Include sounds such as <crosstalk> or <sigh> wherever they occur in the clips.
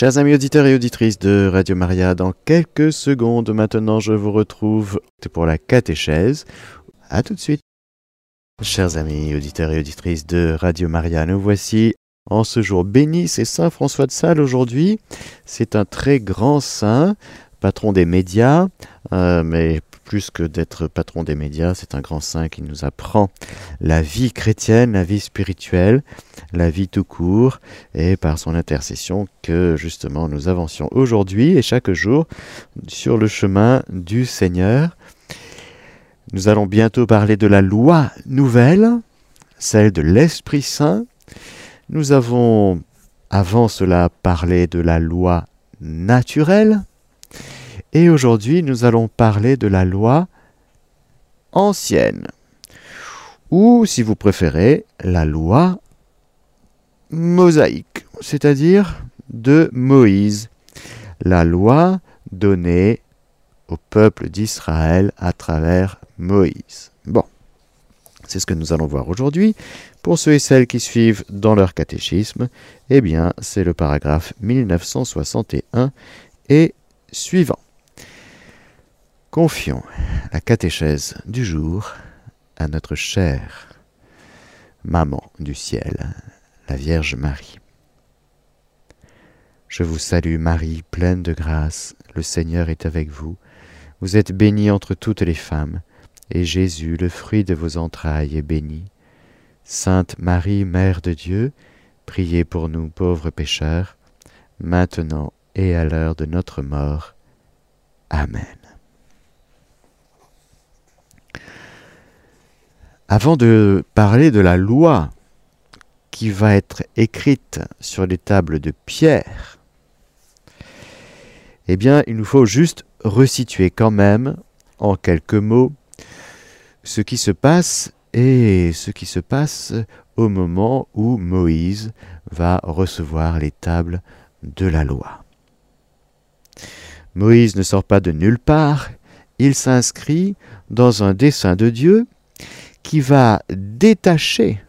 Chers amis auditeurs et auditrices de Radio Maria, dans quelques secondes maintenant, je vous retrouve pour la catéchèse. À tout de suite. Chers amis auditeurs et auditrices de Radio Maria, nous voici en ce jour béni. C'est Saint François de Sales aujourd'hui. C'est un très grand saint, patron des médias, euh, mais plus que d'être patron des médias, c'est un grand saint qui nous apprend la vie chrétienne, la vie spirituelle, la vie tout court, et par son intercession que justement nous avancions aujourd'hui et chaque jour sur le chemin du Seigneur. Nous allons bientôt parler de la loi nouvelle, celle de l'Esprit Saint. Nous avons avant cela parlé de la loi naturelle, et aujourd'hui, nous allons parler de la loi ancienne, ou si vous préférez, la loi mosaïque, c'est-à-dire de Moïse, la loi donnée au peuple d'Israël à travers Moïse. Bon, c'est ce que nous allons voir aujourd'hui. Pour ceux et celles qui suivent dans leur catéchisme, eh bien, c'est le paragraphe 1961 et suivant. Confions la catéchèse du jour à notre chère Maman du ciel, la Vierge Marie. Je vous salue Marie, pleine de grâce, le Seigneur est avec vous. Vous êtes bénie entre toutes les femmes, et Jésus, le fruit de vos entrailles, est béni. Sainte Marie, Mère de Dieu, priez pour nous pauvres pécheurs, maintenant et à l'heure de notre mort. Amen. Avant de parler de la loi qui va être écrite sur les tables de pierre, eh bien, il nous faut juste resituer quand même, en quelques mots, ce qui se passe et ce qui se passe au moment où Moïse va recevoir les tables de la loi. Moïse ne sort pas de nulle part, il s'inscrit dans un dessein de Dieu qui va détacher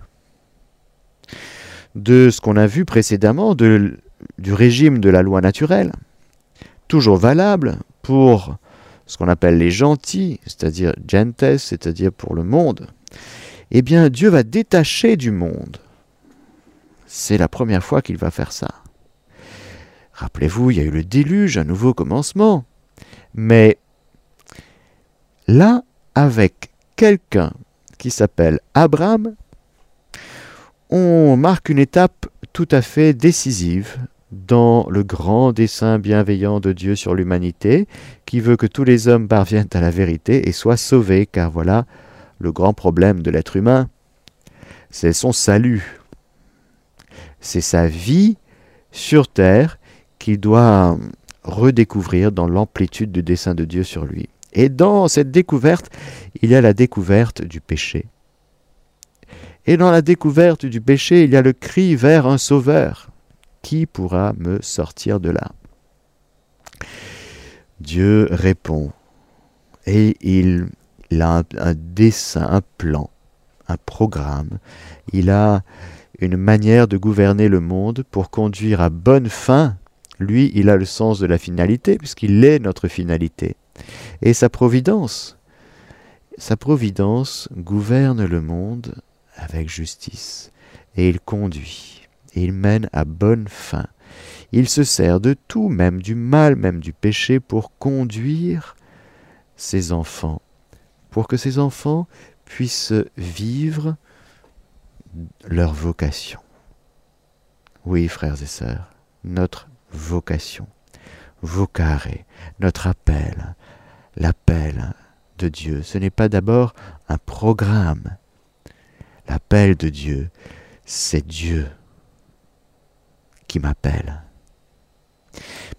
de ce qu'on a vu précédemment, de, du régime de la loi naturelle, toujours valable pour ce qu'on appelle les gentils, c'est-à-dire gentes, c'est-à-dire pour le monde, eh bien Dieu va détacher du monde. C'est la première fois qu'il va faire ça. Rappelez-vous, il y a eu le déluge, un nouveau commencement. Mais là, avec quelqu'un qui s'appelle Abraham, on marque une étape tout à fait décisive dans le grand dessein bienveillant de Dieu sur l'humanité, qui veut que tous les hommes parviennent à la vérité et soient sauvés, car voilà le grand problème de l'être humain, c'est son salut. C'est sa vie sur terre qu'il doit redécouvrir dans l'amplitude du dessein de Dieu sur lui. Et dans cette découverte, il y a la découverte du péché. Et dans la découverte du péché, il y a le cri vers un sauveur. Qui pourra me sortir de là Dieu répond. Et il, a un, un dessein, un plan, un programme. Il a une manière de gouverner le monde pour conduire à bonne fin. Lui, il a le sens de la finalité, puisqu'il est notre finalité. Et sa providence, sa providence gouverne le monde avec justice, et il conduit, et il mène à bonne fin. Il se sert de tout, même du mal, même du péché, pour conduire ses enfants, pour que ses enfants puissent vivre leur vocation. Oui, frères et sœurs, notre vocation, vocare, notre appel, l'appel de Dieu. Ce n'est pas d'abord un programme. L'appel de Dieu, c'est Dieu qui m'appelle.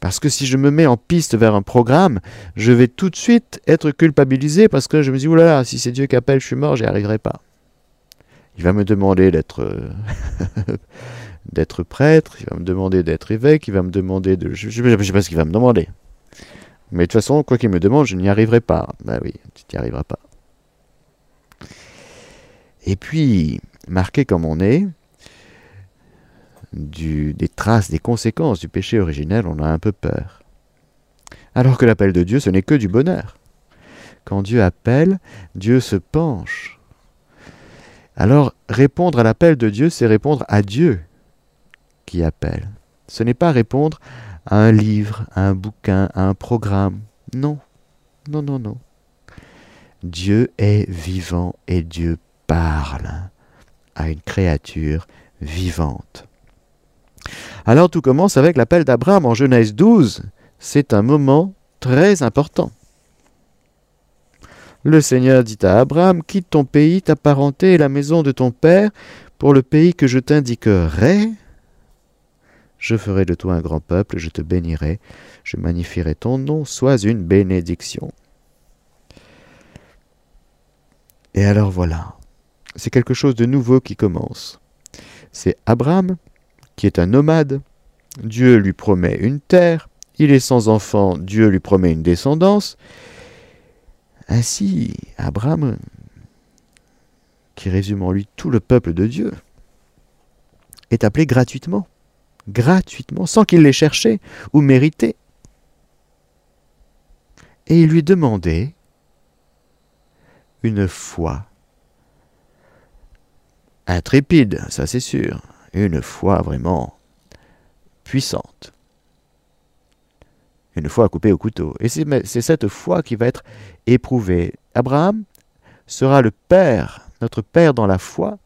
Parce que si je me mets en piste vers un programme, je vais tout de suite être culpabilisé parce que je me dis, oulala, si c'est Dieu qui appelle, je suis mort, j'y arriverai pas. Il va me demander d'être <laughs> prêtre, il va me demander d'être évêque, il va me demander de... Je ne sais pas ce qu'il va me demander. Mais de toute façon, quoi qu'il me demande, je n'y arriverai pas. Ben oui, tu n'y arriveras pas. Et puis, marqué comme on est, des traces, des conséquences du péché originel, on a un peu peur. Alors que l'appel de Dieu, ce n'est que du bonheur. Quand Dieu appelle, Dieu se penche. Alors répondre à l'appel de Dieu, c'est répondre à Dieu qui appelle. Ce n'est pas répondre à un livre, un bouquin, un programme. Non, non, non, non. Dieu est vivant et Dieu parle à une créature vivante. Alors tout commence avec l'appel d'Abraham en Genèse 12. C'est un moment très important. Le Seigneur dit à Abraham, quitte ton pays, ta parenté et la maison de ton père pour le pays que je t'indiquerai. Je ferai de toi un grand peuple, je te bénirai, je magnifierai ton nom, sois une bénédiction. Et alors voilà, c'est quelque chose de nouveau qui commence. C'est Abraham qui est un nomade. Dieu lui promet une terre, il est sans enfant, Dieu lui promet une descendance. Ainsi, Abraham, qui résume en lui tout le peuple de Dieu, est appelé gratuitement, gratuitement, sans qu'il l'ait cherché ou mérité. Et il lui demandait une foi intrépide, ça c'est sûr, une foi vraiment puissante. Une foi coupée au couteau. Et c'est cette foi qui va être éprouvée. Abraham sera le Père, notre Père dans la foi.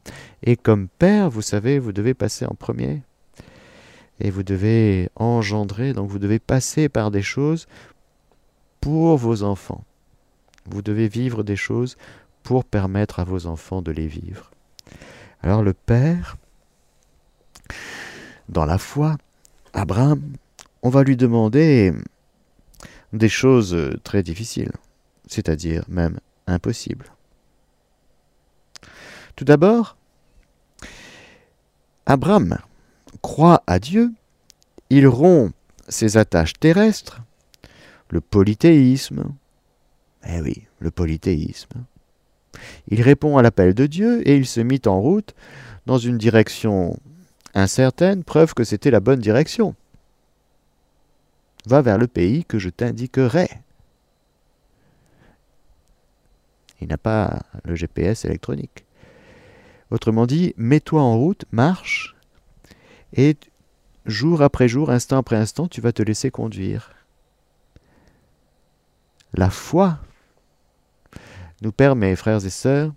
Et comme Père, vous savez, vous devez passer en premier. Et vous devez engendrer, donc vous devez passer par des choses pour vos enfants. Vous devez vivre des choses pour permettre à vos enfants de les vivre. Alors le Père, dans la foi, Abraham, on va lui demander des choses très difficiles, c'est-à-dire même impossibles. Tout d'abord, Abraham croit à Dieu, il rompt ses attaches terrestres, le polythéisme, eh oui, le polythéisme. Il répond à l'appel de Dieu et il se mit en route dans une direction incertaine, preuve que c'était la bonne direction. Va vers le pays que je t'indiquerai. Il n'a pas le GPS électronique. Autrement dit, mets-toi en route, marche, et jour après jour, instant après instant, tu vas te laisser conduire. La foi nous permet, frères et sœurs,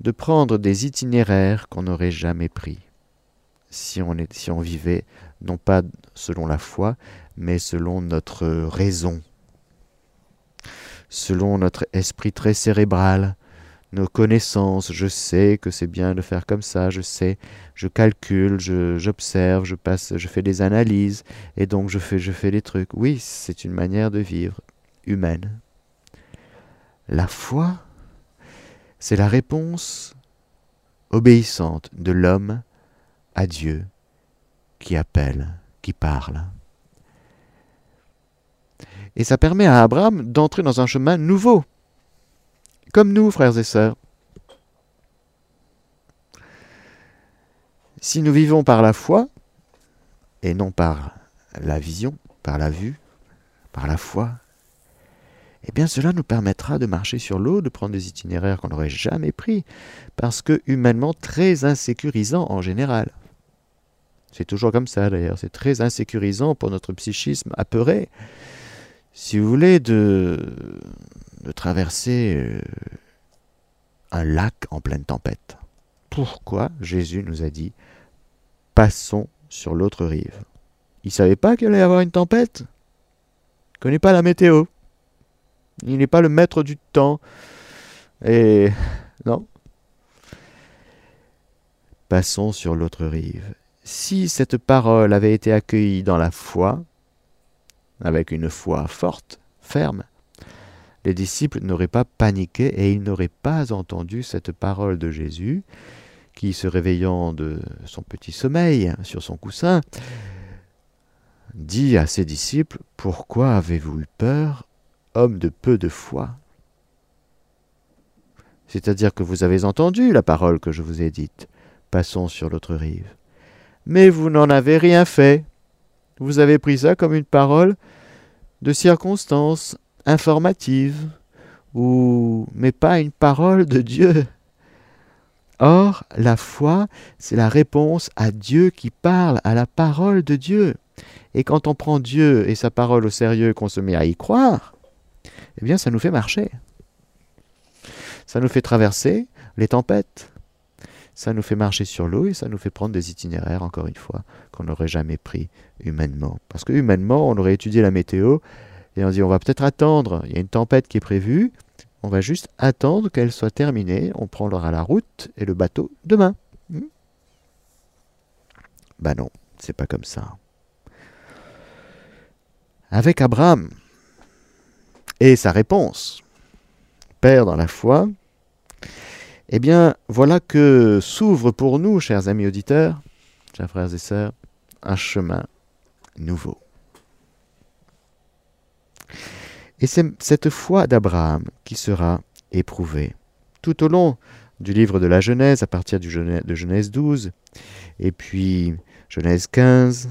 de prendre des itinéraires qu'on n'aurait jamais pris si on, vivait non pas selon la foi, mais selon notre raison, selon notre esprit très cérébral, nos connaissances, je sais que c'est bien de faire comme ça, je sais, je calcule, j'observe, je, passe, je fais des analyses, et donc je fais, je fais des trucs. Oui, c'est une manière de vivre humaine. La foi, c'est la réponse obéissante de l'homme à Dieu qui appelle, qui parle. Et ça permet à Abraham d'entrer dans un chemin nouveau, comme nous, frères et sœurs. Si nous vivons par la foi, et non par la vision, par la vue, par la foi, eh bien cela nous permettra de marcher sur l'eau, de prendre des itinéraires qu'on n'aurait jamais pris, parce que humainement très insécurisant en général. C'est toujours comme ça d'ailleurs, c'est très insécurisant pour notre psychisme apeuré. Si vous voulez, de, traverser euh, un lac en pleine tempête. Pourquoi Jésus nous a dit passons sur l'autre rive Il ne savait pas qu'il allait y avoir une tempête? Il ne connaît pas la météo. Il n'est pas le maître du temps. Et non. Passons sur l'autre rive. Si cette parole avait été accueillie dans la foi, avec une foi forte, ferme, les disciples n'auraient pas paniqué et ils n'auraient pas entendu cette parole de Jésus qui, se réveillant de son petit sommeil sur son coussin, dit à ses disciples, Pourquoi avez-vous eu peur homme de peu de foi? C'est-à-dire que vous avez entendu la parole que je vous ai dite. Passons sur l'autre rive. mais vous n'en avez rien fait. Vous avez pris ça comme une parole de circonstance informative, ou mais pas une parole de Dieu. Or, la foi, c'est la réponse à Dieu qui parle, à la parole de Dieu. Et quand on prend Dieu et sa parole au sérieux, qu'on se met à y croire, eh bien, ça nous fait marcher. Ça nous fait traverser les tempêtes. Ça nous fait marcher sur l'eau et ça nous fait prendre des itinéraires, encore une fois, qu'on n'aurait jamais pris humainement. Parce que humainement, on aurait étudié la météo et on dit on va peut-être attendre, il y a une tempête qui est prévue, on va juste attendre qu'elle soit terminée, on prendra la route et le bateau demain. Bah non, c'est pas comme ça. Avec Abraham et sa réponse, Père dans la foi, eh bien voilà que s'ouvre pour nous, chers amis auditeurs, chers frères et sœurs, un chemin nouveau. Et c'est cette foi d'Abraham qui sera éprouvée tout au long du livre de la Genèse, à partir de Genèse 12, et puis Genèse 15.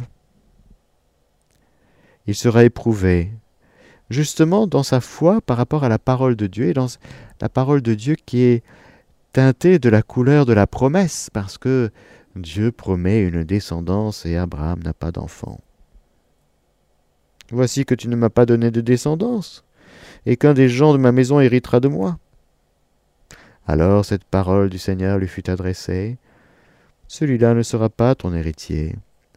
Il sera éprouvé justement dans sa foi par rapport à la parole de Dieu, et dans la parole de Dieu qui est teintée de la couleur de la promesse, parce que Dieu promet une descendance et Abraham n'a pas d'enfant. Voici que tu ne m'as pas donné de descendance, et qu'un des gens de ma maison héritera de moi. Alors cette parole du Seigneur lui fut adressée. Celui-là ne sera pas ton héritier,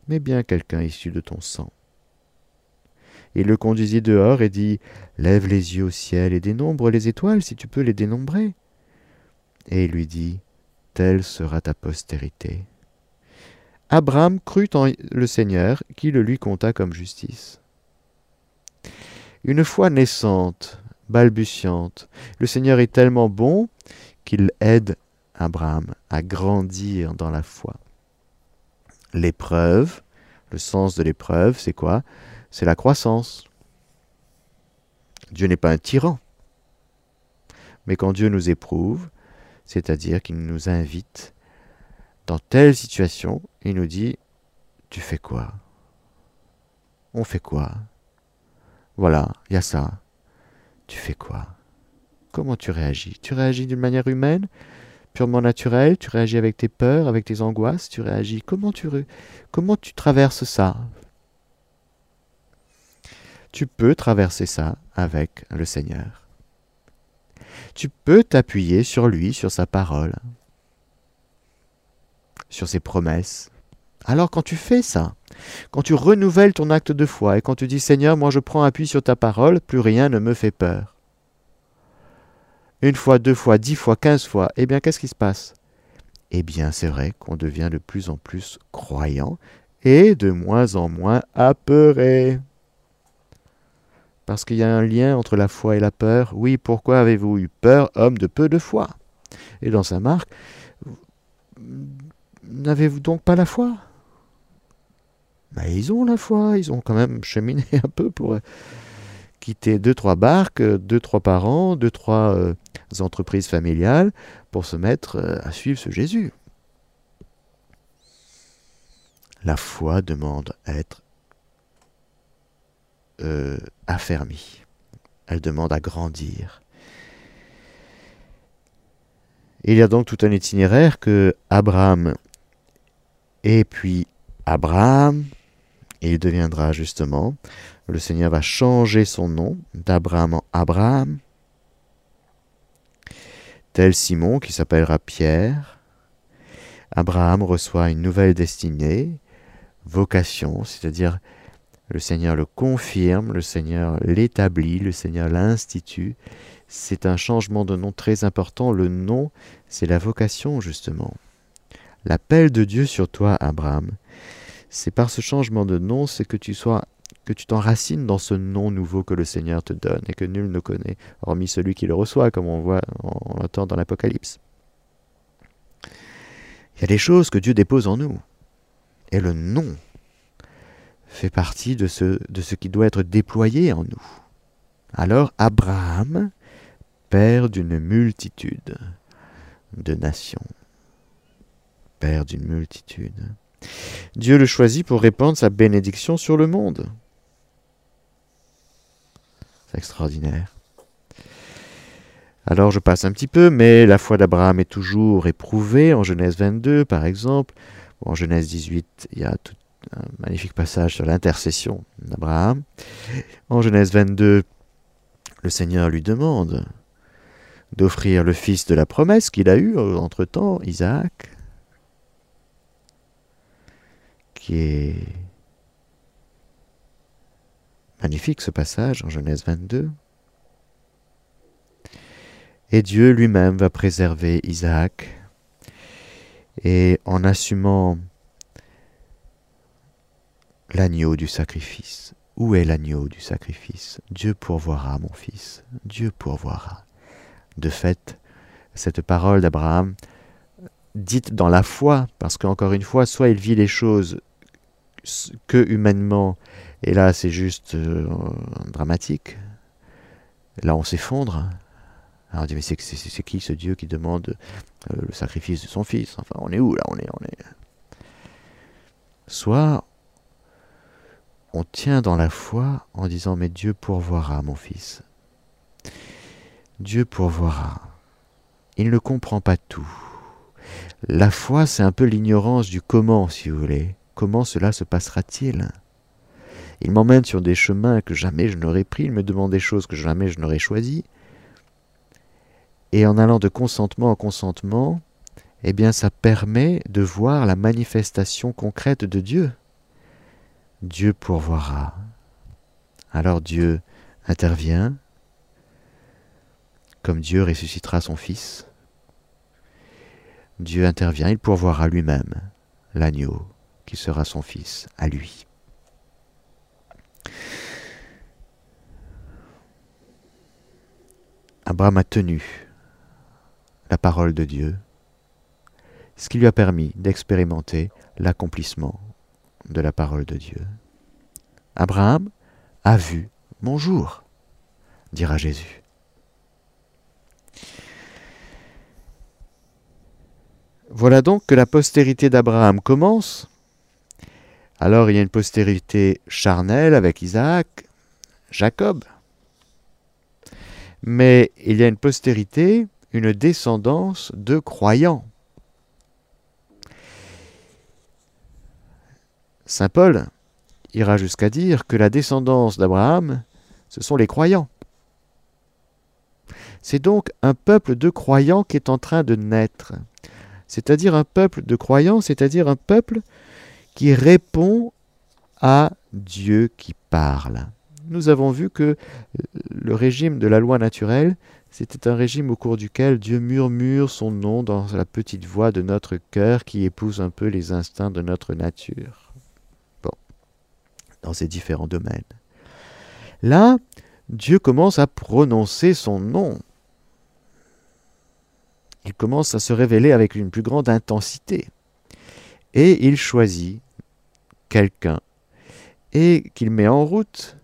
mais bien quelqu'un issu de ton sang. Il le conduisit dehors et dit Lève les yeux au ciel et dénombre les étoiles si tu peux les dénombrer. Et il lui dit Telle sera ta postérité. Abraham crut en le Seigneur qui le lui compta comme justice. Une foi naissante, balbutiante, le Seigneur est tellement bon qu'il aide Abraham à grandir dans la foi. L'épreuve, le sens de l'épreuve, c'est quoi? C'est la croissance. Dieu n'est pas un tyran. Mais quand Dieu nous éprouve, c'est-à-dire qu'il nous invite dans telle situation, il nous dit, tu fais quoi? On fait quoi? Voilà, il y a ça. Tu fais quoi? Comment tu réagis? Tu réagis d'une manière humaine, purement naturelle? Tu réagis avec tes peurs, avec tes angoisses? Tu réagis? Comment tu, comment tu traverses ça? Tu peux traverser ça avec le Seigneur. Tu peux t'appuyer sur lui, sur sa parole, sur ses promesses. Alors quand tu fais ça, quand tu renouvelles ton acte de foi et quand tu dis Seigneur, moi je prends appui sur ta parole, plus rien ne me fait peur. Une fois, deux fois, dix fois, quinze fois, eh bien qu'est-ce qui se passe? Eh bien c'est vrai qu'on devient de plus en plus croyant et de moins en moins apeuré. Parce qu'il y a un lien entre la foi et la peur. Oui, pourquoi avez-vous eu peur, homme de peu de foi? Et dans sa marque, n'avez-vous donc pas la foi? Bah, ils ont la foi, ils ont quand même cheminé <laughs> un peu pour euh, quitter deux, trois barques, euh, deux, trois parents, deux, trois euh, entreprises familiales pour se mettre à suivre ce Jésus. La foi demande à être affermie. Elle demande à grandir. Il y a donc tout un itinéraire que Abraham et puis Abraham, il deviendra justement, le Seigneur va changer son nom d'Abraham en Abraham, tel Simon qui s'appellera Pierre. Abraham reçoit une nouvelle destinée, vocation, c'est-à-dire le Seigneur le confirme, le Seigneur l'établit, le Seigneur l'institue. C'est un changement de nom très important. Le nom, c'est la vocation, justement. L'appel de Dieu sur toi, Abraham, c'est par ce changement de nom, c'est que tu sois que tu t'enracines dans ce nom nouveau que le Seigneur te donne et que nul ne connaît, hormis celui qui le reçoit, comme on voit, l'entend dans l'Apocalypse. Il y a des choses que Dieu dépose en nous. Et le nom fait partie de ce, de ce qui doit être déployé en nous. Alors Abraham, père d'une multitude de nations, père d'une multitude Dieu le choisit pour répandre sa bénédiction sur le monde. C'est extraordinaire. Alors je passe un petit peu, mais la foi d'Abraham est toujours éprouvée. En Genèse 22, par exemple, en Genèse 18, il y a tout un magnifique passage sur l'intercession d'Abraham. En Genèse 22, le Seigneur lui demande d'offrir le fils de la promesse qu'il a eu entre-temps, Isaac, est magnifique ce passage en Genèse 22. Et Dieu lui-même va préserver Isaac. Et en assumant l'agneau du sacrifice, où est l'agneau du sacrifice? Dieu pourvoira, mon fils, Dieu pourvoira. De fait, cette parole d'Abraham, dite dans la foi, parce qu'encore une fois, soit il vit les choses que humainement, et là c'est juste euh, dramatique, là on s'effondre, alors on dit, mais c'est, qui ce Dieu qui demande euh, le sacrifice de son fils? Enfin, on est où là? On est, on est... Soit on tient dans la foi en disant, mais Dieu pourvoira, mon fils. Dieu pourvoira. Il ne comprend pas tout. La foi, c'est un peu l'ignorance du comment, si vous voulez. Comment cela se passera-t-il? Il m'emmène sur des chemins que jamais je n'aurais pris, il me demande des choses que jamais je n'aurais choisies. Et en allant de consentement en consentement, eh bien ça permet de voir la manifestation concrète de Dieu. Dieu pourvoira. Alors Dieu intervient, comme Dieu ressuscitera son Fils. Dieu intervient, il pourvoira lui-même l'agneau qui sera son Fils à lui. Abraham a tenu la parole de Dieu, ce qui lui a permis d'expérimenter l'accomplissement de la parole de Dieu. Abraham a vu mon jour, dira Jésus. Voilà donc que la postérité d'Abraham commence. Alors il y a une postérité charnelle avec Isaac, Jacob. Mais il y a une postérité une descendance de croyants. Saint Paul ira jusqu'à dire que la descendance d'Abraham, ce sont les croyants. C'est donc un peuple de croyants qui est en train de naître. C'est-à-dire un peuple de croyants, c'est-à-dire un peuple qui répond à Dieu qui parle. Nous avons vu que le régime de la loi naturelle, c'était un régime au cours duquel Dieu murmure son nom dans la petite voix de notre cœur qui épouse un peu les instincts de notre nature. Bon, dans ces différents domaines. Là, Dieu commence à prononcer son nom. Il commence à se révéler avec une plus grande intensité. Et il choisit quelqu'un et qu'il met en route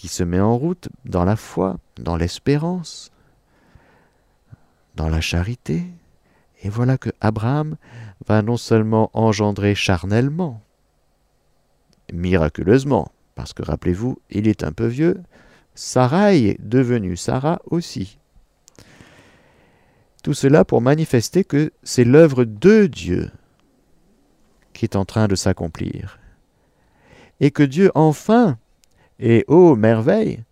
qui se met en route dans la foi, dans l'espérance, dans la charité. Et voilà que Abraham va non seulement engendrer charnellement, miraculeusement, parce que rappelez-vous, il est un peu vieux, Sarah est devenue Sarah aussi. Tout cela pour manifester que c'est l'œuvre de Dieu qui est en train de s'accomplir. Et que Dieu enfin et, ô merveille,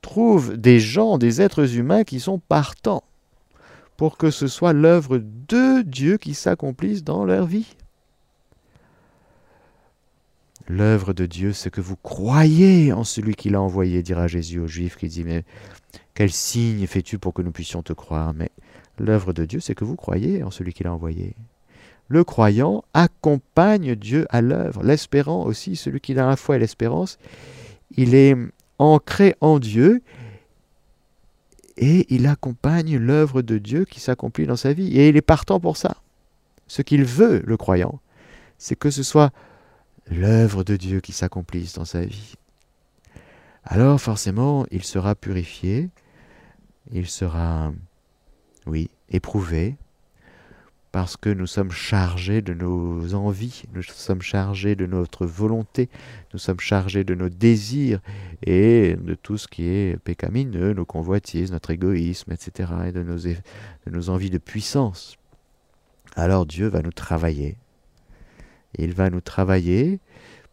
trouve des gens, des êtres humains qui sont partants pour que ce soit l'œuvre de Dieu qui s'accomplisse dans leur vie. L'œuvre de Dieu, c'est que vous croyez en celui qui l'a envoyé, dira Jésus aux Juifs qui dit, mais quel signe fais-tu pour que nous puissions te croire? Mais l'œuvre de Dieu, c'est que vous croyez en celui qui l'a envoyé. Le croyant accompagne Dieu à l'œuvre, l'espérant aussi, celui qui a la foi et l'espérance, il est ancré en Dieu et il accompagne l'œuvre de Dieu qui s'accomplit dans sa vie. Et il est partant pour ça. Ce qu'il veut, le croyant, c'est que ce soit l'œuvre de Dieu qui s'accomplisse dans sa vie. Alors forcément, il sera purifié, il sera, oui, éprouvé, parce que nous sommes chargés de nos envies, nous sommes chargés de notre volonté, nous sommes chargés de nos désirs et de tout ce qui est pécamineux, nos convoitises, notre égoïsme, etc., et de nos, envies de puissance. Alors Dieu va nous travailler. il va nous travailler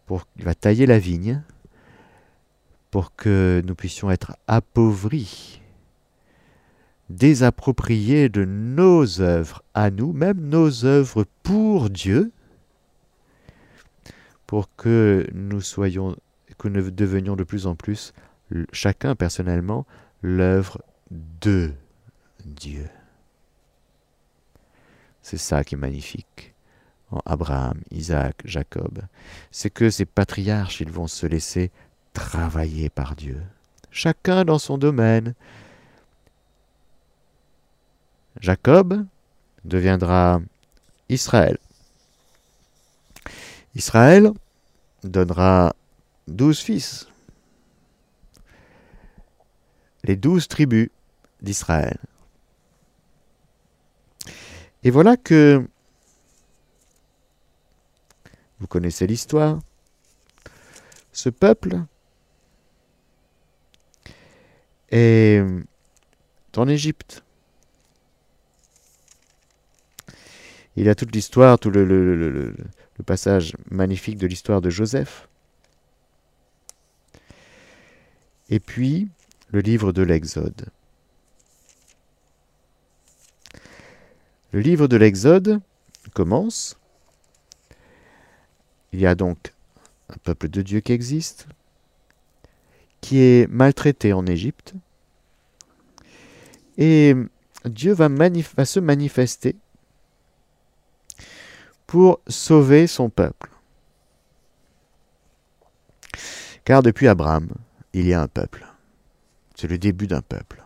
pour, il va tailler la vigne pour que nous puissions être appauvris désapproprier de nos œuvres à nous, même nos œuvres pour Dieu, pour que nous soyons, que nous devenions de plus en plus, chacun personnellement, l'œuvre de Dieu. C'est ça qui est magnifique en Abraham, Isaac, Jacob. C'est que ces patriarches, ils vont se laisser travailler par Dieu. Chacun dans son domaine, Jacob deviendra Israël. Israël donnera douze fils, les douze tribus d'Israël. Et voilà que vous connaissez l'histoire. Ce peuple est en Égypte. Il y a toute l'histoire, tout le, passage magnifique de l'histoire de Joseph. Et puis, le livre de l'Exode. Le livre de l'Exode commence. Il y a donc un peuple de Dieu qui existe, qui est maltraité en Égypte, et Dieu va se manifester pour sauver son peuple. Car depuis Abraham, il y a un peuple. C'est le début d'un peuple.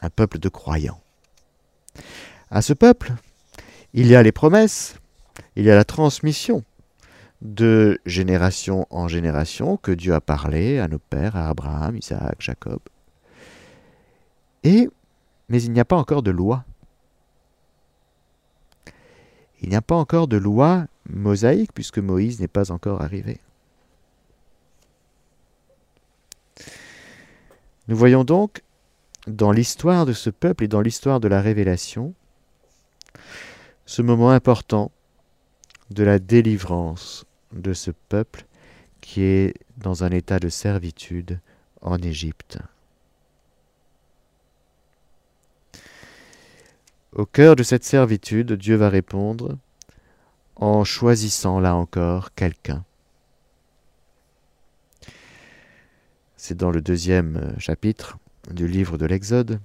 Un peuple de croyants. À ce peuple, il y a les promesses, il y a la transmission de génération en génération que Dieu a parlé à nos pères, à Abraham, Isaac, Jacob. Et, mais il n'y a pas encore de loi. Il n'y a pas encore de loi mosaïque puisque Moïse n'est pas encore arrivé. Nous voyons donc dans l'histoire de ce peuple et dans l'histoire de la révélation ce moment important de la délivrance de ce peuple qui est dans un état de servitude en Égypte. Au cœur de cette servitude, Dieu va répondre en choisissant là encore quelqu'un. C'est dans le deuxième chapitre du livre de l'Exode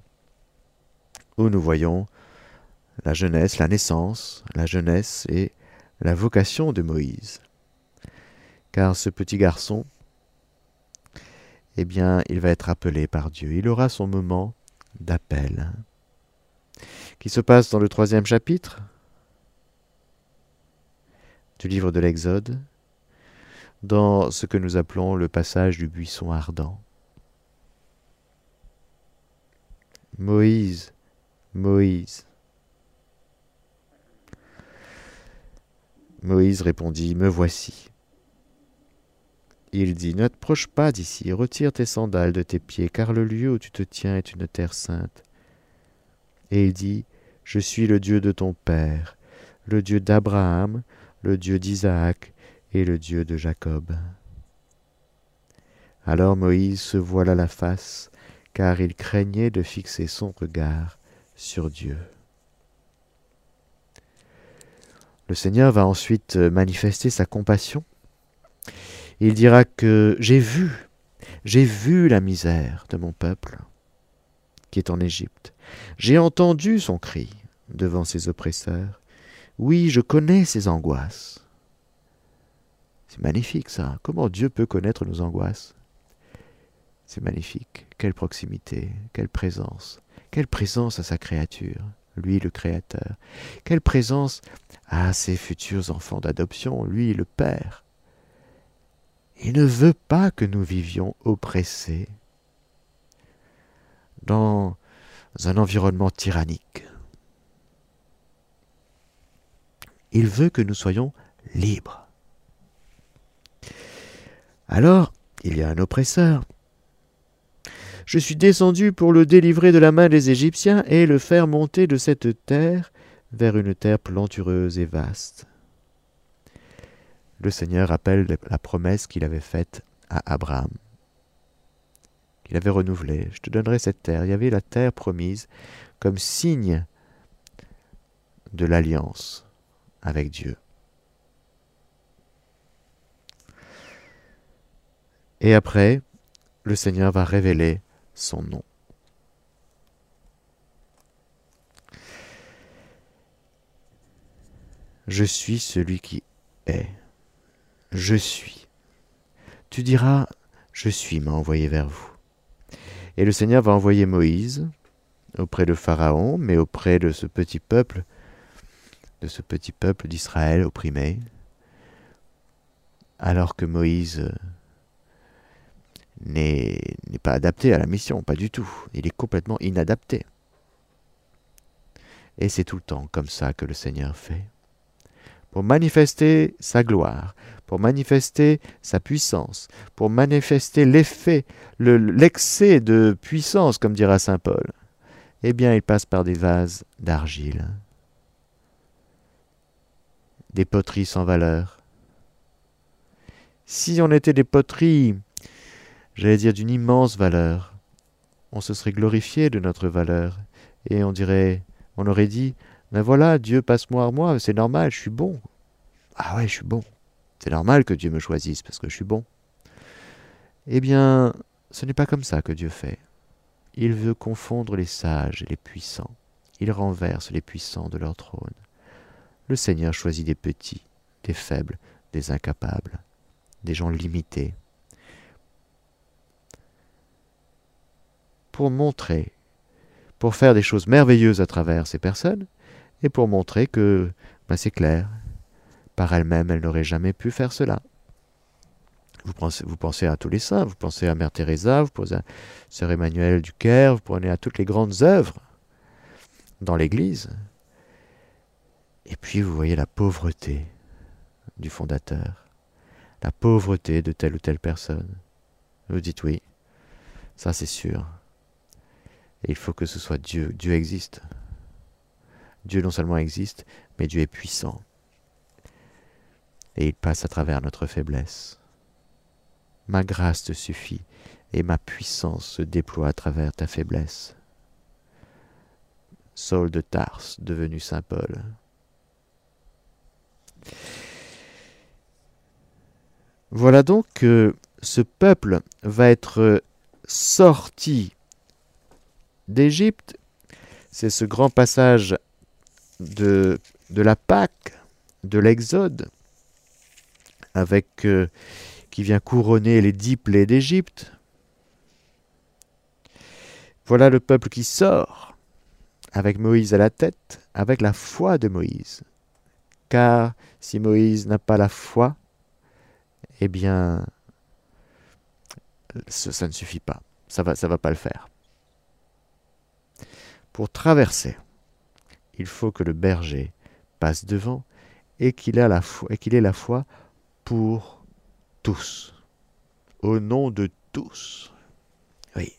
où nous voyons la jeunesse, la naissance, la jeunesse et la vocation de Moïse. Car ce petit garçon, eh bien, il va être appelé par Dieu. Il aura son moment d'appel qui se passe dans le troisième chapitre du livre de l'Exode, dans ce que nous appelons le passage du buisson ardent. Moïse, Moïse. Moïse répondit, Me voici. Il dit, Ne t'approche pas d'ici, retire tes sandales de tes pieds, car le lieu où tu te tiens est une terre sainte. Et il dit, Je suis le Dieu de ton Père, le Dieu d'Abraham, le Dieu d'Isaac et le Dieu de Jacob. Alors Moïse se voila la face, car il craignait de fixer son regard sur Dieu. Le Seigneur va ensuite manifester sa compassion. Il dira que j'ai vu, j'ai vu la misère de mon peuple qui est en Égypte. J'ai entendu son cri devant ses oppresseurs. Oui, je connais ses angoisses. C'est magnifique ça. Comment Dieu peut connaître nos angoisses? C'est magnifique. Quelle proximité, quelle présence. Quelle présence à sa créature, lui le Créateur. Quelle présence à ses futurs enfants d'adoption, lui le Père. Il ne veut pas que nous vivions oppressés, dans un environnement tyrannique. Il veut que nous soyons libres. Alors, il y a un oppresseur. Je suis descendu pour le délivrer de la main des Égyptiens et le faire monter de cette terre vers une terre plantureuse et vaste. Le Seigneur rappelle la promesse qu'il avait faite à Abraham, qu'il avait renouvelée. Je te donnerai cette terre. Il y avait la terre promise comme signe de l'alliance avec Dieu. Et après, le Seigneur va révéler son nom. Je suis celui qui est. Je suis. Tu diras, je suis m'a envoyé vers vous. Et le Seigneur va envoyer Moïse auprès de Pharaon, mais auprès de ce petit peuple, de ce petit peuple d'Israël opprimé, alors que Moïse n'est pas adapté à la mission, pas du tout. Il est complètement inadapté. Et c'est tout le temps comme ça que le Seigneur fait. Pour manifester sa gloire, pour manifester sa puissance, pour manifester l'effet, l'excès de puissance, comme dira Saint Paul, eh bien il passe par des vases d'argile, des poteries sans valeur. Si on était des poteries j'allais dire d'une immense valeur. On se serait glorifié de notre valeur, et on dirait, on aurait dit, ben voilà, Dieu passe-moi à moi, c'est normal, je suis bon. Ah ouais, je suis bon. C'est normal que Dieu me choisisse parce que je suis bon. Eh bien, ce n'est pas comme ça que Dieu fait. Il veut confondre les sages et les puissants. Il renverse les puissants de leur trône. Le Seigneur choisit des petits, des faibles, des incapables, des gens limités, pour montrer, pour faire des choses merveilleuses à travers ces personnes, et pour montrer que ben, c'est clair, par elle-même, elle n'aurait jamais pu faire cela. Vous pensez, à tous les saints, vous pensez à Mère Teresa, vous pensez à Sœur Emmanuel du Caire, vous prenez à toutes les grandes œuvres dans l'Église. Et puis vous voyez la pauvreté du fondateur, la pauvreté de telle ou telle personne. Vous dites oui, ça c'est sûr. Il faut que ce soit Dieu. Dieu existe. Dieu non seulement existe, mais Dieu est puissant. Et il passe à travers notre faiblesse. Ma grâce te suffit, et ma puissance se déploie à travers ta faiblesse. Saul de Tarse, devenu Saint Paul. Voilà donc que ce peuple va être sorti d'Égypte. C'est ce grand passage de, de la Pâque, de l'Exode, avec euh, qui vient couronner les dix plaies d'Égypte. Voilà le peuple qui sort, avec Moïse à la tête, avec la foi de Moïse. Car si Moïse n'a pas la foi, eh bien, ça, ne suffit pas. Ça va, ça va pas le faire. Pour traverser, il faut que le berger passe devant et qu'il ait la foi, et qu'il ait la foi pour tous, au nom de tous. Oui.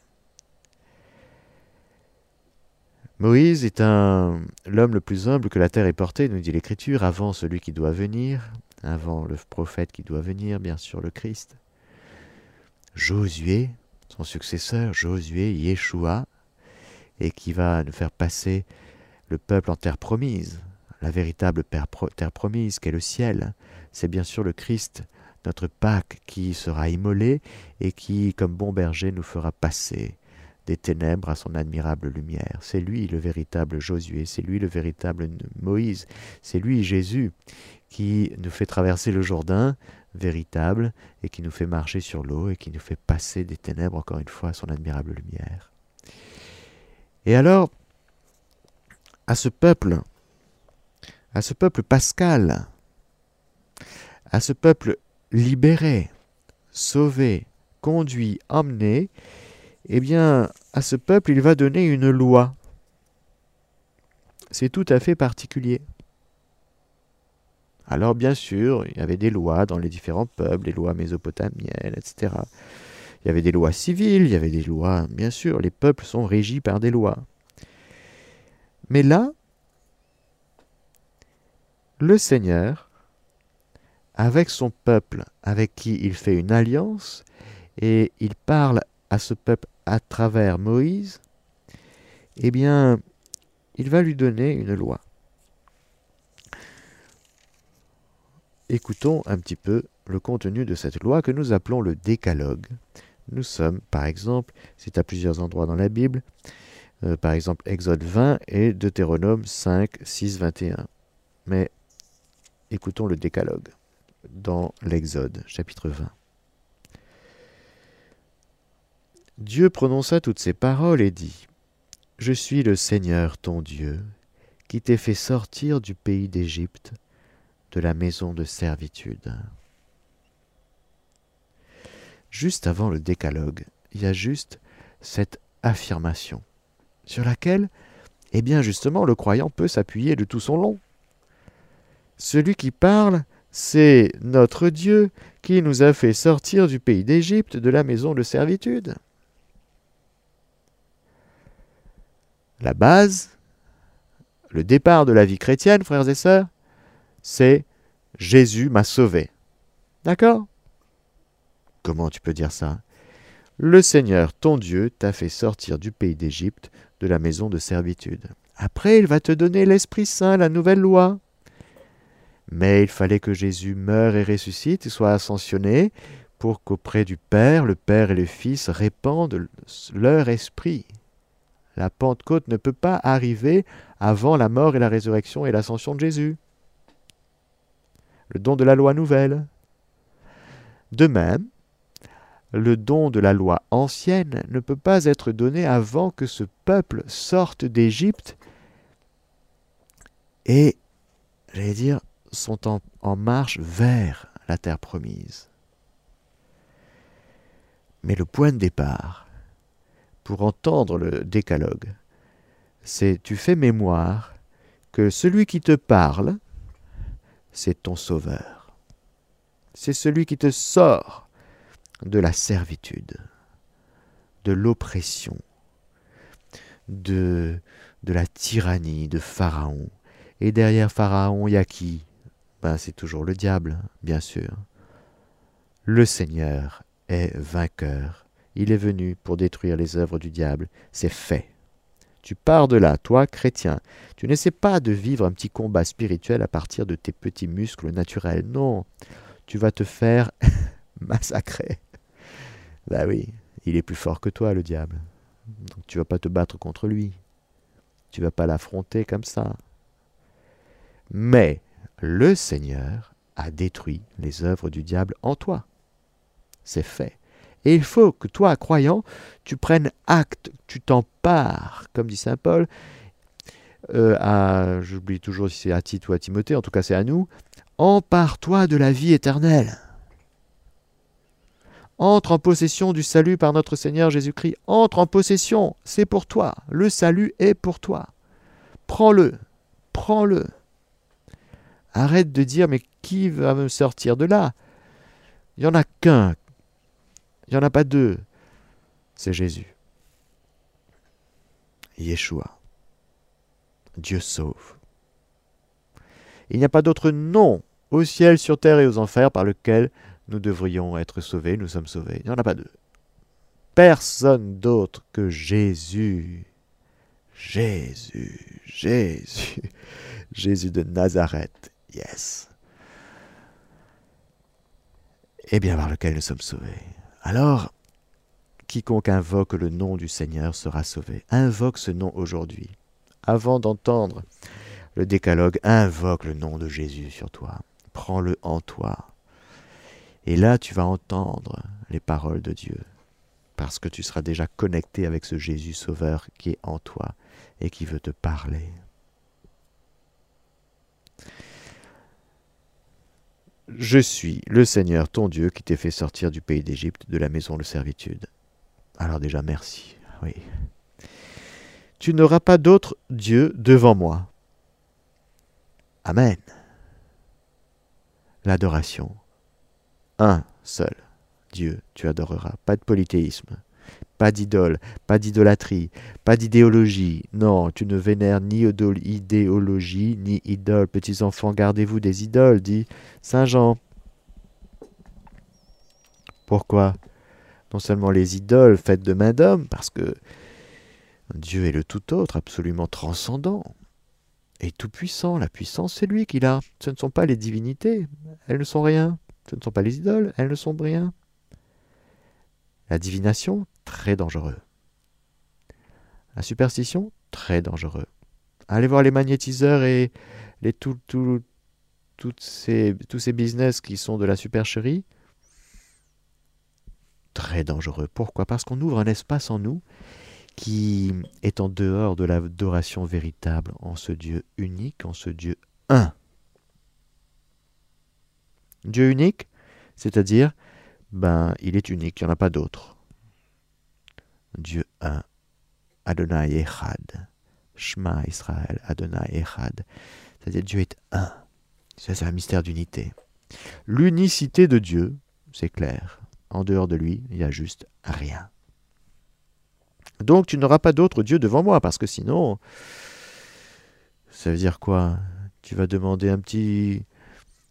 Moïse est l'homme le plus humble que la terre ait porté, nous dit l'Écriture, avant celui qui doit venir, avant le prophète qui doit venir, bien sûr le Christ. Josué, son successeur, Josué, Yeshua, et qui va nous faire passer le peuple en terre promise, la véritable terre promise qu'est le ciel. C'est bien sûr le Christ, notre Pâque, qui sera immolé et qui, comme bon berger, nous fera passer des ténèbres à son admirable lumière. C'est lui le véritable Josué, c'est lui le véritable Moïse, c'est lui Jésus qui nous fait traverser le Jourdain véritable et qui nous fait marcher sur l'eau et qui nous fait passer des ténèbres encore une fois à son admirable lumière. Et alors, à ce peuple, à ce peuple pascal, à ce peuple libéré, sauvé, conduit, emmené, eh bien, à ce peuple, il va donner une loi. C'est tout à fait particulier. Alors bien sûr, il y avait des lois dans les différents peuples, les lois mésopotamiennes, etc. Il y avait des lois civiles, il y avait des lois, bien sûr, les peuples sont régis par des lois. Mais là, le Seigneur, avec son peuple, avec qui il fait une alliance, et il parle à ce peuple à travers Moïse, eh bien, il va lui donner une loi. Écoutons un petit peu le contenu de cette loi que nous appelons le décalogue. Nous sommes, par exemple, c'est à plusieurs endroits dans la Bible, euh, par exemple Exode 20 et Deutéronome 5, 6, 21. Mais écoutons le décalogue dans l'Exode, chapitre 20. Dieu prononça toutes ces paroles et dit, Je suis le Seigneur ton Dieu, qui t'ai fait sortir du pays d'Égypte, de la maison de servitude. Juste avant le décalogue, il y a juste cette affirmation, sur laquelle, eh bien justement, le croyant peut s'appuyer de tout son long. Celui qui parle, c'est notre Dieu qui nous a fait sortir du pays d'Égypte, de la maison de servitude. La base, le départ de la vie chrétienne, frères et sœurs, c'est Jésus m'a sauvé. D'accord? Comment tu peux dire ça? Le Seigneur, ton Dieu, t'a fait sortir du pays d'Égypte, de la maison de servitude. Après, il va te donner l'Esprit Saint, la nouvelle loi. Mais il fallait que Jésus meure et ressuscite et soit ascensionné pour qu'auprès du Père, le Père et le Fils répandent leur esprit. La Pentecôte ne peut pas arriver avant la mort et la résurrection et l'ascension de Jésus. Le don de la loi nouvelle. De même, le don de la loi ancienne ne peut pas être donné avant que ce peuple sorte d'Égypte et, j'allais dire, sont en, marche vers la terre promise. Mais le point de départ pour entendre le décalogue, c'est tu fais mémoire que celui qui te parle, c'est ton sauveur. C'est celui qui te sort de la servitude, de l'oppression, de, de la tyrannie de Pharaon. Et derrière Pharaon, il y a qui? Ben, C'est toujours le diable, bien sûr. Le Seigneur est vainqueur. Il est venu pour détruire les œuvres du diable. C'est fait. Tu pars de là, toi, chrétien. Tu n'essaies pas de vivre un petit combat spirituel à partir de tes petits muscles naturels. Non, tu vas te faire <laughs> massacrer. Bah oui, il est plus fort que toi, le diable. Donc tu vas pas te battre contre lui. Tu vas pas l'affronter comme ça. Mais le Seigneur a détruit les œuvres du diable en toi. C'est fait. Et il faut que toi, croyant, tu prennes acte, tu t'empares, comme dit Saint Paul, euh, j'oublie toujours si c'est à Tite ou à Timothée, en tout cas c'est à nous, empare-toi de la vie éternelle. Entre en possession du salut par notre Seigneur Jésus-Christ. Entre en possession, c'est pour toi. Le salut est pour toi. Prends-le, prends-le. Arrête de dire, mais qui va me sortir de là? Il n'y en a qu'un il n'y en a pas deux. C'est Jésus. Yeshua. Dieu sauve. Il n'y a pas d'autre nom au ciel, sur terre et aux enfers par lequel nous devrions être sauvés. Nous sommes sauvés. Il n'y en a pas deux. Personne d'autre que Jésus. Jésus. Jésus. Jésus de Nazareth. Yes. Et bien par lequel nous sommes sauvés. Alors, quiconque invoque le nom du Seigneur sera sauvé. Invoque ce nom aujourd'hui. Avant d'entendre le décalogue, invoque le nom de Jésus sur toi. Prends-le en toi. Et là, tu vas entendre les paroles de Dieu, parce que tu seras déjà connecté avec ce Jésus sauveur qui est en toi et qui veut te parler. Je suis le Seigneur ton Dieu qui t'ai fait sortir du pays d'Égypte, de la maison de servitude. Alors déjà merci. Oui. Tu n'auras pas d'autre Dieu devant moi. Amen. l'adoration. Un seul Dieu, tu adoreras. Pas de polythéisme, pas d'idole, pas d'idolâtrie, pas d'idéologie. Non, tu ne vénères ni idéologie, ni idole. Petits enfants, gardez-vous des idoles, dit Saint Jean. Pourquoi? Non seulement les idoles faites de main d'homme, parce que Dieu est le tout autre, absolument transcendant et tout-puissant. La puissance, c'est lui qui l'a. Ce ne sont pas les divinités, elles ne sont rien. Ce ne sont pas les idoles, elles ne sont rien. La divination, très dangereux. La superstition, très dangereux. Allez voir les magnétiseurs et les tout, toutes ces, tous ces business qui sont de la supercherie. Très dangereux. Pourquoi? Parce qu'on ouvre un espace en nous qui est en dehors de l'adoration véritable en ce Dieu unique, en ce Dieu un. Dieu unique, c'est-à-dire, ben, il est unique, il n'y en a pas d'autre. Dieu un, Adonai Echad, Shema Israël, Adonai Echad, c'est-à-dire Dieu est un. Ça, c'est un mystère d'unité. L'unicité de Dieu, c'est clair. En dehors de lui, il n'y a juste rien. Donc tu n'auras pas d'autre Dieu devant moi, parce que sinon, ça veut dire quoi? Tu vas demander un petit,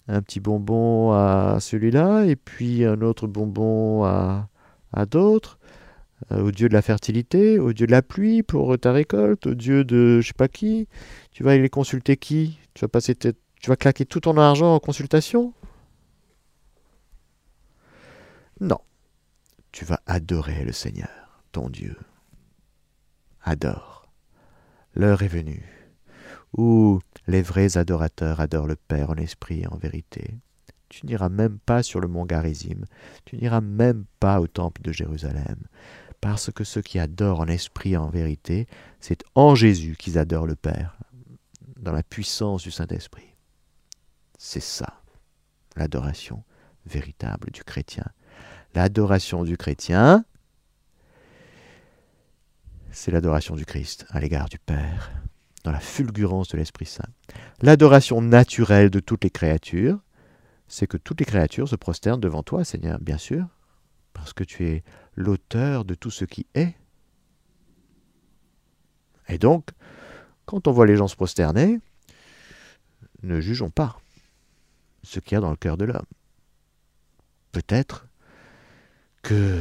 un petit bonbon à celui-là, et puis un autre bonbon à, à d'autres, au Dieu de la fertilité, au Dieu de la pluie pour ta récolte, au Dieu de je sais pas qui. Tu vas aller consulter qui? Tu vas passer tu vas claquer tout ton argent en consultation? Non. Tu vas adorer le Seigneur, ton Dieu adore. L'heure est venue où les vrais adorateurs adorent le Père en esprit et en vérité. Tu n'iras même pas sur le mont Garizim, tu n'iras même pas au temple de Jérusalem, parce que ceux qui adorent en esprit et en vérité, c'est en Jésus qu'ils adorent le Père, dans la puissance du Saint-Esprit. C'est ça, l'adoration véritable du chrétien. L'adoration du chrétien, c'est l'adoration du Christ à l'égard du Père, dans la fulgurance de l'Esprit Saint. L'adoration naturelle de toutes les créatures, c'est que toutes les créatures se prosternent devant toi, Seigneur, bien sûr, parce que tu es l'auteur de tout ce qui est. Et donc, quand on voit les gens se prosterner, ne jugeons pas ce qu'il y a dans le cœur de l'homme. Peut-être que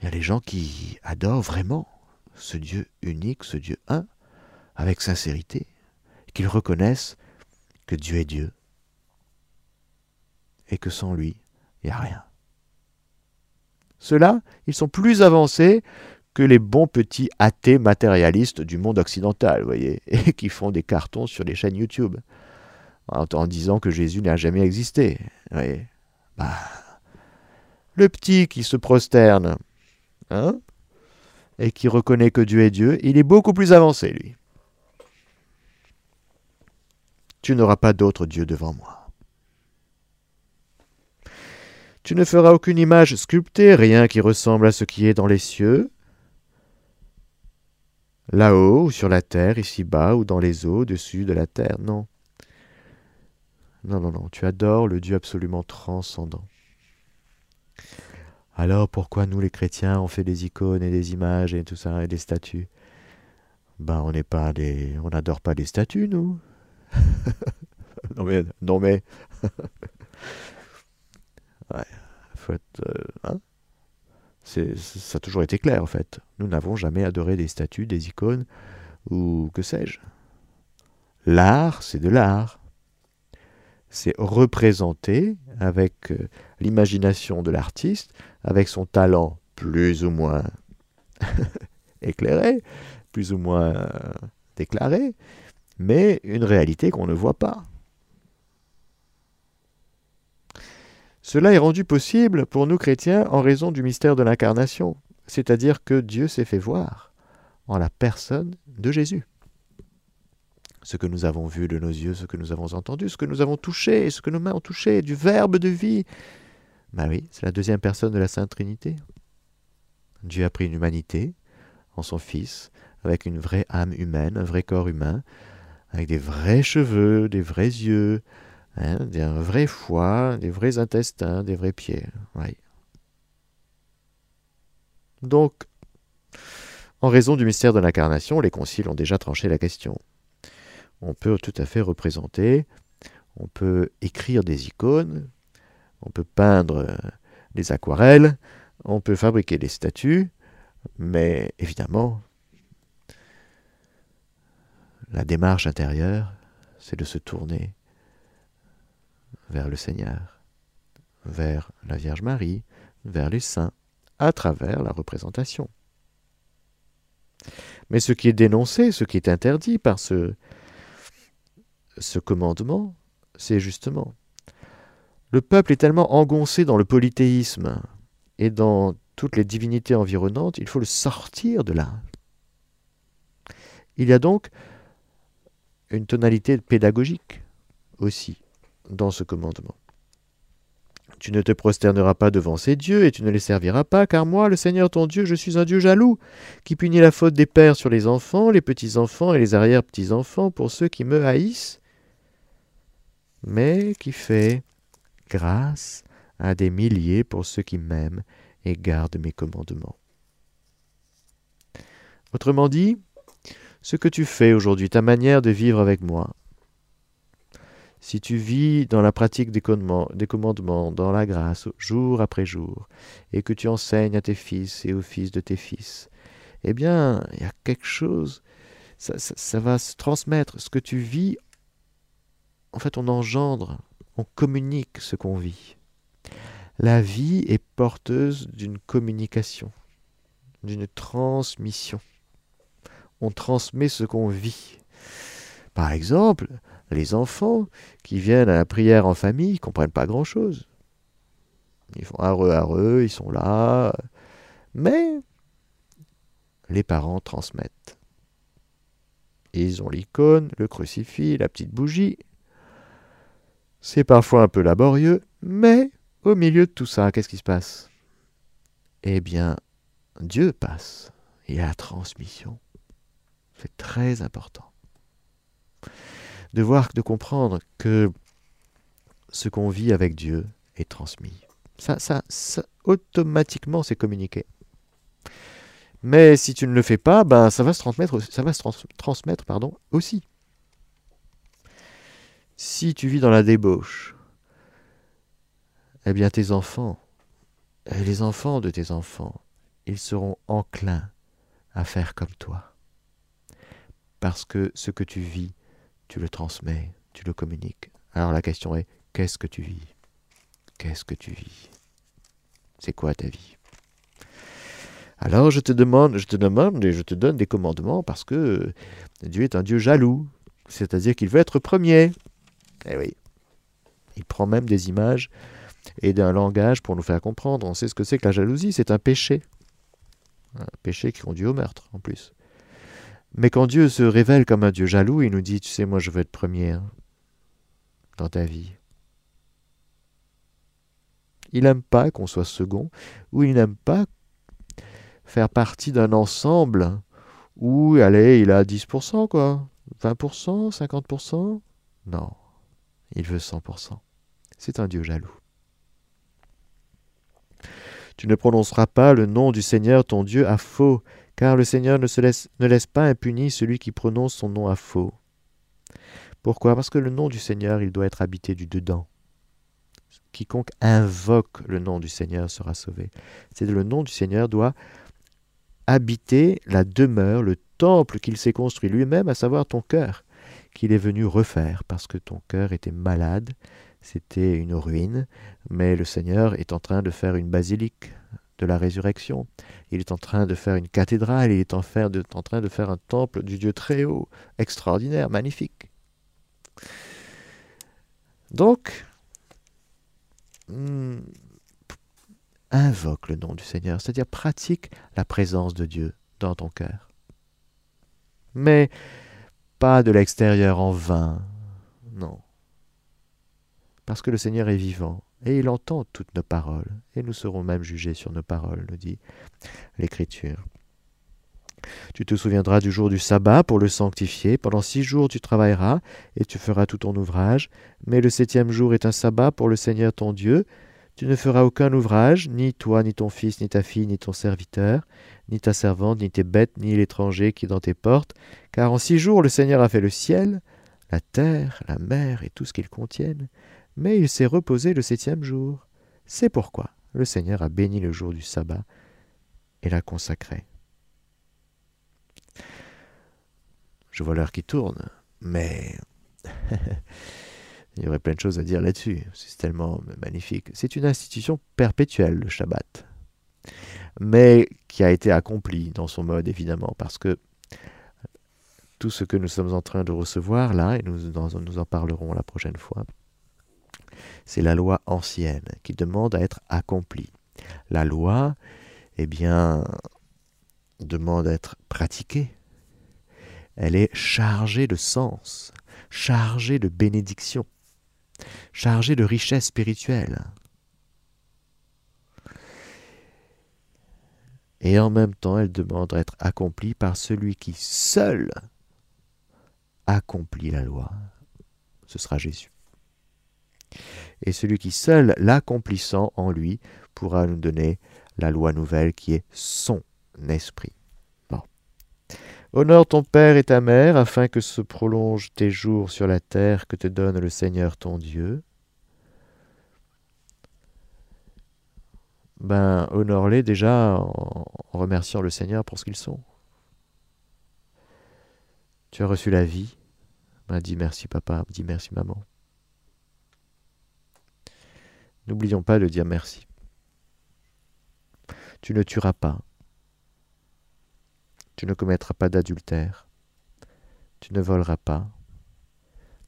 il y a des gens qui adorent vraiment ce Dieu unique, ce Dieu un, avec sincérité, qu'ils reconnaissent que Dieu est Dieu et que sans lui, il n'y a rien. Ceux-là, ils sont plus avancés que les bons petits athées matérialistes du monde occidental, vous voyez, <laughs> et qui font des cartons sur les chaînes YouTube en, disant que Jésus n'a jamais existé. Voyez. Bah, le petit qui se prosterne, hein, et qui reconnaît que Dieu est Dieu, il est beaucoup plus avancé, lui. Tu n'auras pas d'autre Dieu devant moi. Tu ne feras aucune image sculptée, rien qui ressemble à ce qui est dans les cieux, là-haut ou sur la terre, ici-bas ou dans les eaux au-dessus de la terre. Non. Non, non, non, tu adores le Dieu absolument transcendant. Alors pourquoi nous les chrétiens on fait des icônes et des images et tout ça et des statues? Ben on n'est pas des. on n'adore pas les statues, nous. <laughs> non mais. Non mais. <laughs> ouais. Euh, hein ça a toujours été clair en fait. Nous n'avons jamais adoré des statues, des icônes ou que sais-je. L'art, c'est de l'art. C'est représenter avec euh, l'imagination de l'artiste avec son talent plus ou moins <laughs> éclairé, plus ou moins euh, déclaré, mais une réalité qu'on ne voit pas. Cela est rendu possible pour nous chrétiens en raison du mystère de l'incarnation, c'est-à-dire que Dieu s'est fait voir en la personne de Jésus. Ce que nous avons vu de nos yeux, ce que nous avons entendu, ce que nous avons touché, ce que nos mains ont touché, du Verbe de vie, ben oui, c'est la deuxième personne de la Sainte Trinité. Dieu a pris une humanité en son Fils, avec une vraie âme humaine, un vrai corps humain, avec des vrais cheveux, des vrais yeux, Hein, un vrai foie, des vrais intestins, des vrais pieds. Donc, en raison du mystère de l'incarnation, les conciles ont déjà tranché la question. On peut tout à fait représenter, on peut écrire des icônes, on peut peindre des aquarelles, on peut fabriquer des statues, mais évidemment, la démarche intérieure, c'est de se tourner vers le Seigneur, vers la Vierge Marie, vers les saints, à travers la représentation. Mais ce qui est dénoncé, ce qui est interdit par ce, ce commandement, c'est justement le peuple est tellement engoncé dans le polythéisme et dans toutes les divinités environnantes, il faut le sortir de là. Il y a donc une tonalité pédagogique aussi dans ce commandement. Tu ne te prosterneras pas devant ces dieux et tu ne les serviras pas, car moi, le Seigneur ton Dieu, je suis un Dieu jaloux, qui punit la faute des pères sur les enfants, les petits-enfants et les arrière-petits-enfants pour ceux qui me haïssent, mais qui fait grâce à des milliers pour ceux qui m'aiment et gardent mes commandements. Autrement dit, ce que tu fais aujourd'hui, ta manière de vivre avec moi, si tu vis dans la pratique des commandements, dans la grâce, jour après jour, et que tu enseignes à tes fils et aux fils de tes fils, eh bien, il y a quelque chose, ça, va se transmettre. Ce que tu vis, en fait, on engendre, on communique ce qu'on vit. La vie est porteuse d'une communication, d'une transmission. On transmet ce qu'on vit. Par exemple, les enfants qui viennent à la prière en famille ne comprennent pas grand-chose. Ils font heureux, heureux, ils sont là. Mais les parents transmettent. Ils ont l'icône, le crucifix, la petite bougie. C'est parfois un peu laborieux, mais au milieu de tout ça, qu'est-ce qui se passe? Eh bien, Dieu passe. Il y a la transmission. C'est très important de voir, de comprendre que ce qu'on vit avec Dieu est transmis. Ça, ça, automatiquement, c'est communiqué. Mais si tu ne le fais pas, ben, ça va se transmettre, ça va se transmettre pardon, aussi. Si tu vis dans la débauche, eh bien tes enfants, et les enfants de tes enfants, ils seront enclins à faire comme toi. Parce que ce que tu vis tu le transmets, tu le communiques. Alors la question est, qu'est-ce que tu vis? Qu'est-ce que tu vis? C'est quoi ta vie? Alors je te demande, je te demande et je te donne des commandements parce que Dieu est un Dieu jaloux, c'est-à-dire qu'il veut être premier. Eh oui. Il prend même des images et d'un langage pour nous faire comprendre. On sait ce que c'est que la jalousie, c'est un péché. Un péché qui conduit au meurtre en plus. Mais quand Dieu se révèle comme un Dieu jaloux, il nous dit, tu sais, moi je veux être premier hein, dans ta vie. Il n'aime pas qu'on soit second, ou il n'aime pas faire partie d'un ensemble où, allez, il a 10%, quoi. 20%, 50%. Non, il veut 100%. C'est un Dieu jaloux. Tu ne prononceras pas le nom du Seigneur ton Dieu à faux, car le Seigneur ne, se laisse, ne laisse pas impuni celui qui prononce son nom à faux. Pourquoi? Parce que le nom du Seigneur, il doit être habité du dedans. Quiconque invoque le nom du Seigneur sera sauvé. C'est le nom du Seigneur doit habiter la demeure, le temple qu'il s'est construit lui-même, à savoir ton cœur, qu'il est venu refaire, parce que ton cœur était malade, c'était une ruine, mais le Seigneur est en train de faire une basilique de la résurrection. Il est en train de faire une cathédrale, il est en, train de faire un temple du Dieu très haut, extraordinaire, magnifique. Donc, hmm, invoque le nom du Seigneur, c'est-à-dire pratique la présence de Dieu dans ton cœur. Mais pas de l'extérieur en vain, non. Parce que le Seigneur est vivant, et il entend toutes nos paroles, et nous serons même jugés sur nos paroles, nous dit l'Écriture. Tu te souviendras du jour du sabbat pour le sanctifier. Pendant six jours tu travailleras et tu feras tout ton ouvrage. Mais le septième jour est un sabbat pour le Seigneur ton Dieu. Tu ne feras aucun ouvrage, ni toi, ni ton fils, ni ta fille, ni ton serviteur, ni ta servante, ni tes bêtes, ni l'étranger qui est dans tes portes, car en six jours le Seigneur a fait le ciel, la terre, la mer et tout ce qu'ils contiennent, mais il s'est reposé le septième jour. C'est pourquoi le Seigneur a béni le jour du sabbat et l'a consacré. Je vois l'heure qui tourne, mais <laughs> il y aurait plein de choses à dire là-dessus. C'est tellement magnifique. C'est une institution perpétuelle, le Shabbat, mais qui a été accomplie dans son mode, évidemment, parce que tout ce que nous sommes en train de recevoir là, et nous, nous en parlerons la prochaine fois, c'est la loi ancienne qui demande à être accomplie. La loi, eh bien, demande à être pratiquée elle est chargée de sens, chargée de bénédiction, chargée de richesse spirituelle. Et en même temps, elle demande à être accomplie par celui qui seul accomplit la loi. Ce sera Jésus. Et celui qui seul, l'accomplissant en lui, pourra nous donner la loi nouvelle qui est son esprit. Honore ton père et ta mère, afin que se prolongent tes jours sur la terre que te donne le Seigneur ton Dieu. Ben, honore-les déjà en remerciant le Seigneur pour ce qu'ils sont. Tu as reçu la vie. Ben, dis merci papa, dis merci maman. N'oublions pas de dire merci. Tu ne tueras pas. Tu ne commettras pas d'adultère. Tu ne voleras pas.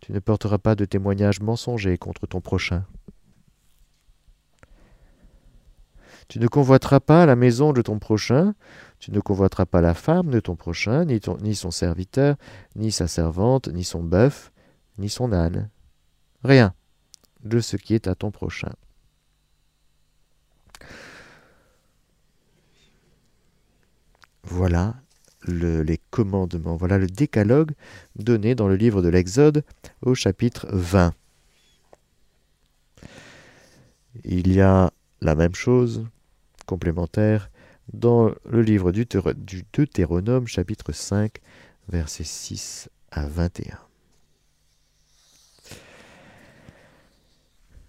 Tu ne porteras pas de témoignages mensongers contre ton prochain. Tu ne convoiteras pas la maison de ton prochain, tu ne convoiteras pas la femme de ton prochain, ni, ni son serviteur, ni sa servante, ni son bœuf, ni son âne. Rien de ce qui est à ton prochain. Voilà les commandements. Voilà le décalogue donné dans le livre de l'Exode au chapitre 20. Il y a la même chose, complémentaire, dans le livre du, Deutéronome, chapitre 5, versets 6 à 21.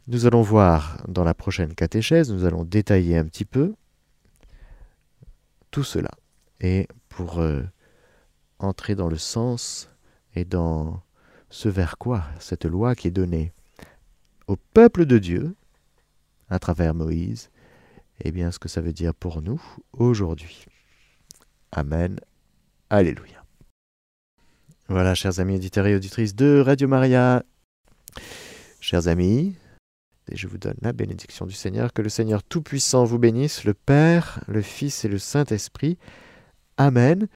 Nous allons voir dans la prochaine catéchèse, nous allons détailler un petit peu tout cela. Et pour euh, entrer dans le sens et dans ce vers quoi cette loi qui est donnée au peuple de Dieu à travers Moïse, et eh bien ce que ça veut dire pour nous aujourd'hui. Amen. Alléluia. Voilà, chers amis auditeurs et auditrices de Radio Maria, chers amis, et je vous donne la bénédiction du Seigneur, que le Seigneur Tout-Puissant vous bénisse, le Père, le Fils et le Saint-Esprit. Amen.